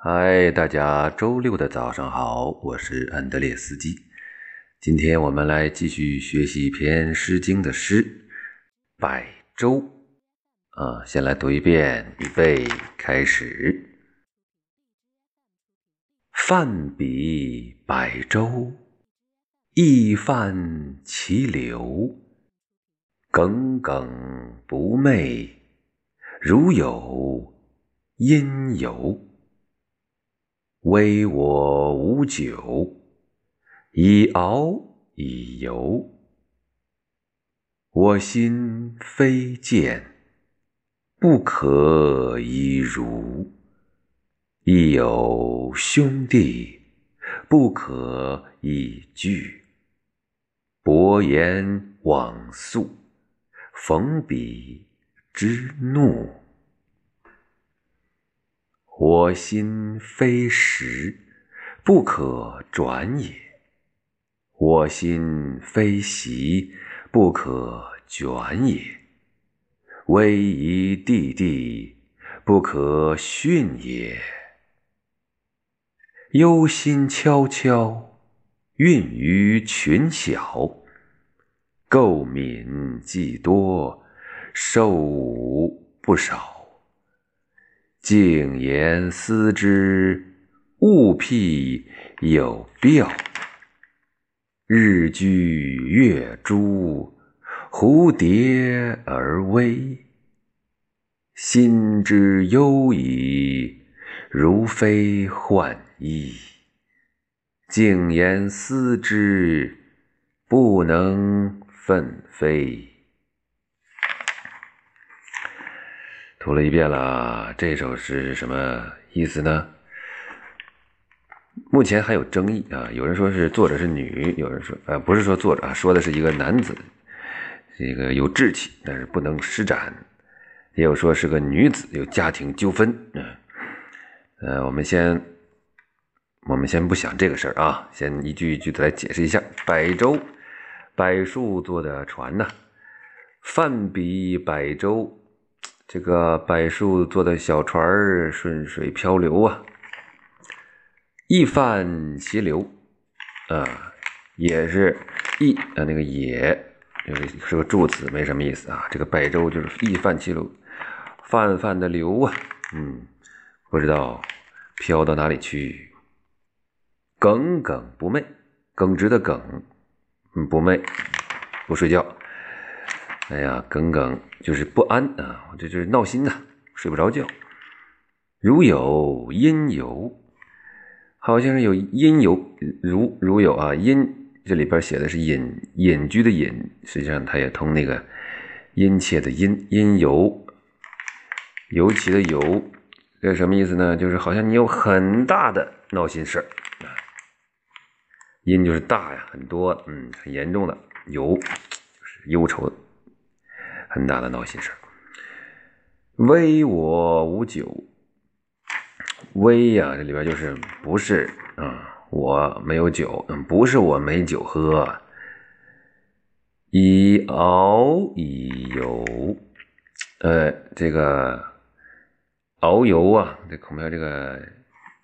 嗨，大家周六的早上好，我是安德烈斯基。今天我们来继续学习一篇《诗经》的诗《百舟》啊，先来读一遍，预备开始。泛彼百舟，亦泛其流。耿耿不寐，如有因由。微我无酒，以敖以游。我心非剑，不可以如。亦有兄弟，不可以拒。薄言往素，逢彼之怒。我心非石，不可转也；我心非席，不可卷也。威仪弟弟，不可训也。忧心悄悄，蕴于群小；垢敏既多，受侮不少。静言思之，物辟有表。日居月诸，蝴蝶而微。心之忧矣，如非患衣。静言思之，不能奋飞。读了一遍了，这首诗什么意思呢？目前还有争议啊，有人说是作者是女，有人说呃不是说作者啊，说的是一个男子，这个有志气，但是不能施展；也有说是个女子，有家庭纠纷。嗯，呃，我们先我们先不想这个事儿啊，先一句一句的来解释一下：百舟，柏树做的船呐，泛彼百舟。这个柏树做的小船儿顺水漂流啊，亦泛其流啊，也是亦啊，那个也就是是个助词，没什么意思啊。这个柏舟就是亦泛其流，泛泛的流啊，嗯，不知道飘到哪里去。耿耿不寐，耿直的耿，嗯，不寐，不睡觉。哎呀，耿耿就是不安啊，我这就是闹心呐，睡不着觉。如有阴游，好像是有阴游，如如有啊，阴这里边写的是隐隐居的隐，实际上它也通那个殷切的殷，阴游，尤其的尤，这什么意思呢？就是好像你有很大的闹心事儿啊。阴就是大呀，很多，嗯，很严重的忧，忧愁。很大的闹心事儿。微我无酒，微呀，这里边就是不是啊？我没有酒，嗯，不是我没酒喝。以敖以游，呃，这个遨游啊，这恐怕这个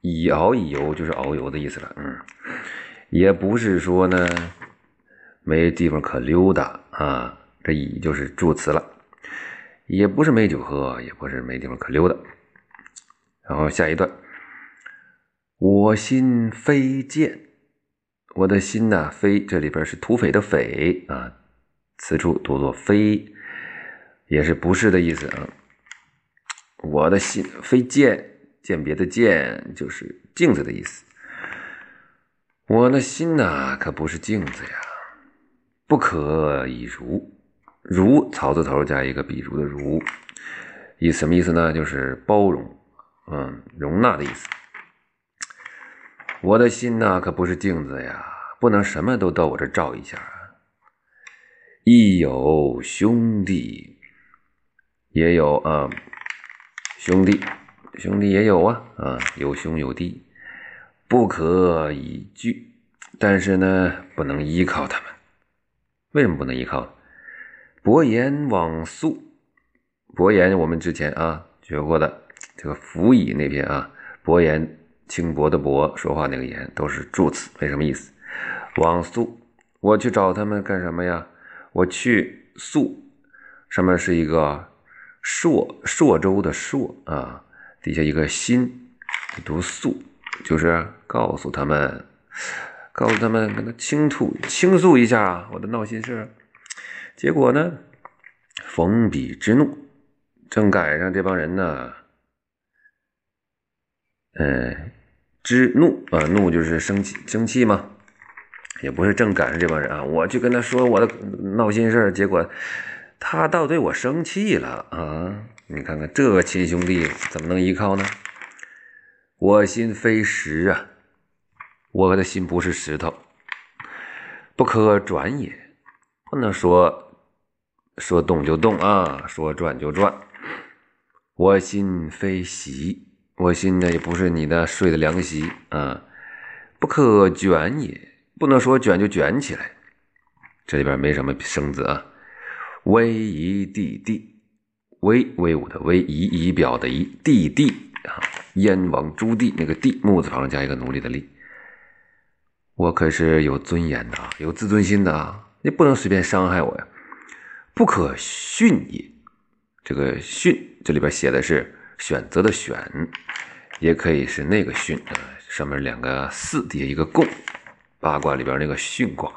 以敖以游就是遨游的意思了，嗯，也不是说呢没地方可溜达啊。这已就是助词了，也不是没酒喝，也不是没地方可溜达。然后下一段，我心非贱，我的心呐，非这里边是土匪的匪啊，此处读作非，也是不是的意思啊。我的心非贱，鉴别的鉴就是镜子的意思。我的心呐，可不是镜子呀，不可以如。如草字头加一个比如的如，意什么意思呢？就是包容，嗯，容纳的意思。我的心呐，可不是镜子呀，不能什么都到我这照一下。亦有兄弟，也有啊，兄弟，兄弟也有啊，啊，有兄有弟，不可以拒，但是呢，不能依靠他们。为什么不能依靠？薄言往素，薄言我们之前啊学过的这个辅以那篇啊，薄言轻薄的薄，说话那个言都是助词，没什么意思。往宿，我去找他们干什么呀？我去宿，上面是一个朔，朔州的朔啊，底下一个心，读宿，就是告诉他们，告诉他们那个倾吐倾诉一下啊，我的闹心事。结果呢，逢彼之怒，正赶上这帮人呢。嗯，之怒啊，怒就是生气，生气嘛，也不是正赶上这帮人啊。我去跟他说我的闹心事结果他倒对我生气了啊！你看看这亲兄弟怎么能依靠呢？我心非石啊，我的心不是石头，不可转也，不能说说动就动啊，说转就转。我心非席。我心呢也不是你的睡的凉席啊，不可卷也，不能说卷就卷起来。这里边没什么生字啊。威仪地地，威威武的威，仪仪表的仪，地地啊，燕王朱棣那个地木字旁加一个奴隶的隶。我可是有尊严的，有自尊心的啊，你不能随便伤害我呀。不可训也，这个训这里边写的是。选择的选，也可以是那个训啊，上面两个四，底下一个共，八卦里边那个巽卦，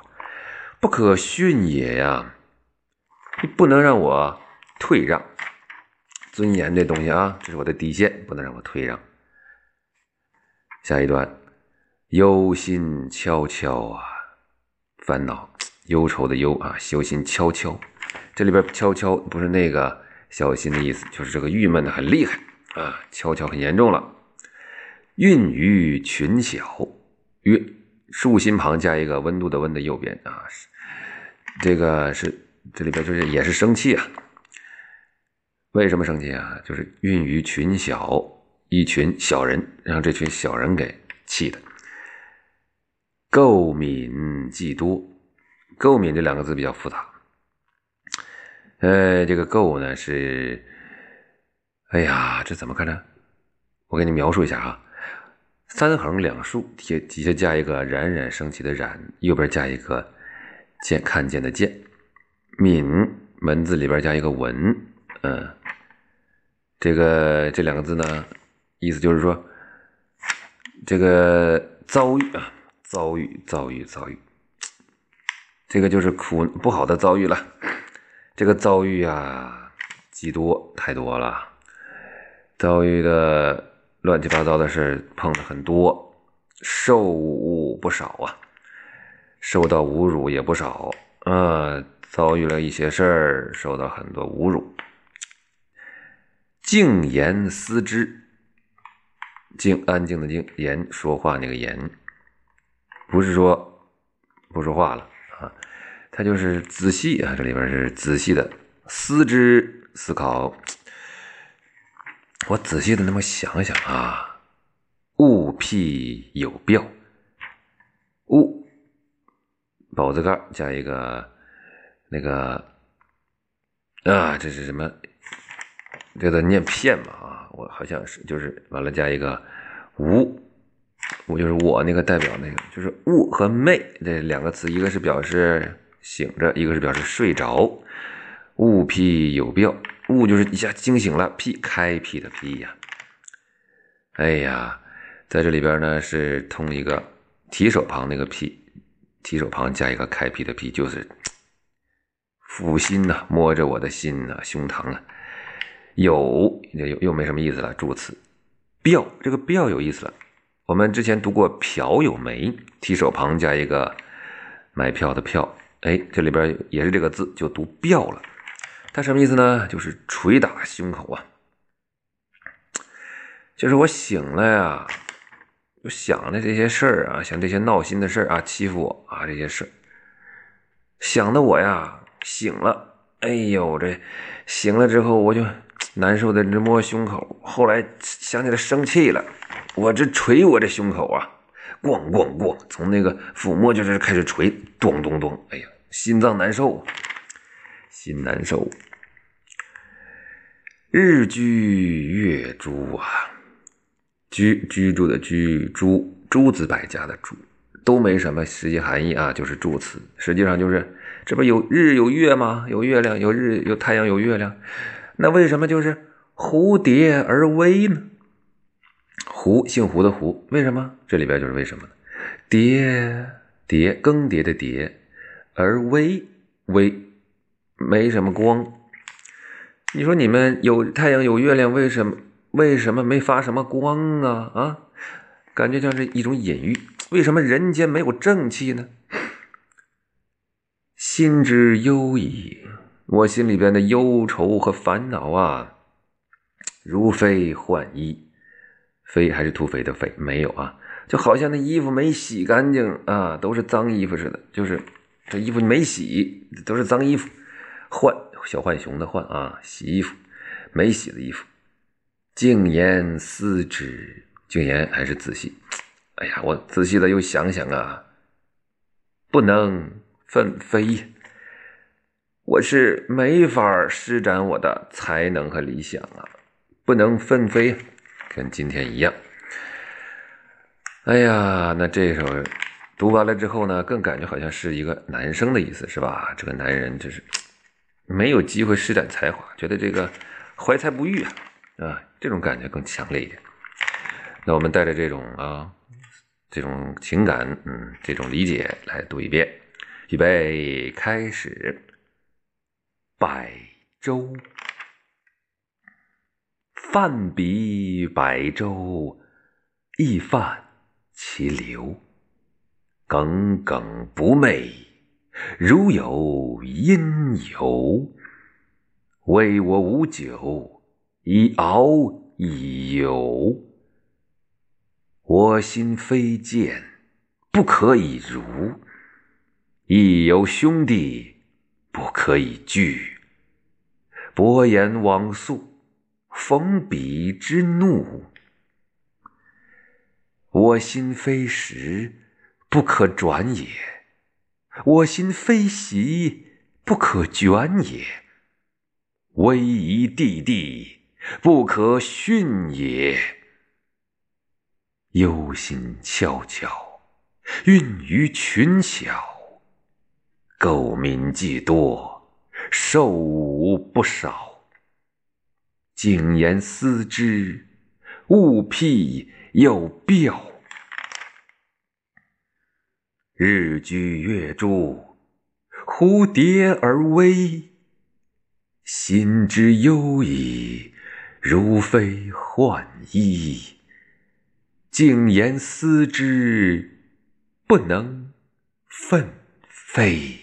不可训也呀，你不能让我退让，尊严这东西啊，这是我的底线，不能让我退让。下一段，忧心悄悄啊，烦恼忧愁的忧啊，修心悄悄，这里边悄悄不是那个小心的意思，就是这个郁闷的很厉害。啊，悄悄很严重了。孕于群小，孕竖心旁加一个温度的温的右边啊，这个是这里边就是也是生气啊。为什么生气啊？就是孕于群小，一群小人，让这群小人给气的。垢敏既多，垢敏这两个字比较复杂。呃，这个垢呢是。哎呀，这怎么看呢？我给你描述一下啊，三横两竖，底底下加一个冉冉升起的冉，右边加一个见看见的见，敏门字里边加一个文，嗯，这个这两个字呢，意思就是说，这个遭遇啊，遭遇遭遇遭遇，这个就是苦不好的遭遇了，这个遭遇啊，极多太多了。遭遇的乱七八糟的事碰的很多，受侮不少啊，受到侮辱也不少啊，遭遇了一些事儿，受到很多侮辱。静言思之，静安静的静，言说话那个言，不是说不说话了啊，他就是仔细啊，这里边是仔细的思之思考。我仔细的那么想想啊，物辟有标，物宝字盖加一个那个啊，这是什么？这个念片嘛啊，我好像是就是完了加一个无，我就是我那个代表那个，就是物和寐这两个词，一个是表示醒着，一个是表示睡着。物辟有标。悟就是一下惊醒了，辟开辟的辟呀，哎呀，在这里边呢是通一个提手旁那个辟，提手旁加一个开辟的辟，就是抚心呐，摸着我的心呐，胸膛啊，有又又没什么意思了，助词，标这个标有意思了，我们之前读过票有没，提手旁加一个买票的票，哎，这里边也是这个字，就读标了。它什么意思呢？就是捶打胸口啊！就是我醒了呀，就想的这些事儿啊，想这些闹心的事儿啊，欺负我啊这些事，想的我呀醒了，哎呦这醒了之后我就难受的直摸胸口，后来想起来生气了，我这捶我这胸口啊，咣咣咣，从那个抚摸就是开始捶，咚咚咚，哎呀，心脏难受。心难受，日居月诸啊，居居住的居，诸诸子百家的诸，都没什么实际含义啊，就是助词。实际上就是，这不有日有月吗？有月亮，有日，有太阳，有月亮。那为什么就是蝴蝶而微呢？胡姓胡的胡，为什么？这里边就是为什么呢？蝶蝶更迭的蝶，而微微没什么光。你说你们有太阳有月亮，为什么为什么没发什么光啊？啊，感觉像是一种隐喻。为什么人间没有正气呢？心之忧矣，我心里边的忧愁和烦恼啊，如飞换衣。飞还是土匪的匪？没有啊，就好像那衣服没洗干净啊，都是脏衣服似的。就是这衣服没洗，都是脏衣服。换小浣熊的换啊，洗衣服没洗的衣服。静言思之，静言还是仔细。哎呀，我仔细的又想想啊，不能奋飞。我是没法施展我的才能和理想啊，不能奋飞。跟今天一样，哎呀，那这首读完了之后呢，更感觉好像是一个男生的意思，是吧？这个男人就是没有机会施展才华，觉得这个怀才不遇啊，啊，这种感觉更强烈一点。那我们带着这种啊，这种情感，嗯，这种理解来读一遍，预备开始，百周。泛彼百州，亦泛其流。耿耿不寐，如有因由。为我无酒，以敖以游。我心非剑，不可以如；亦有兄弟，不可以拒。伯言往宿。逢彼之怒，我心非石，不可转也；我心非席，不可卷也。威仪地地，不可训也。忧心悄悄，孕于群小，苟民既多，受吾不少。谨言思之，勿辟又标。日居月诸，蝴蝶而微。心之忧矣，如飞换衣。静言思之，不能奋飞。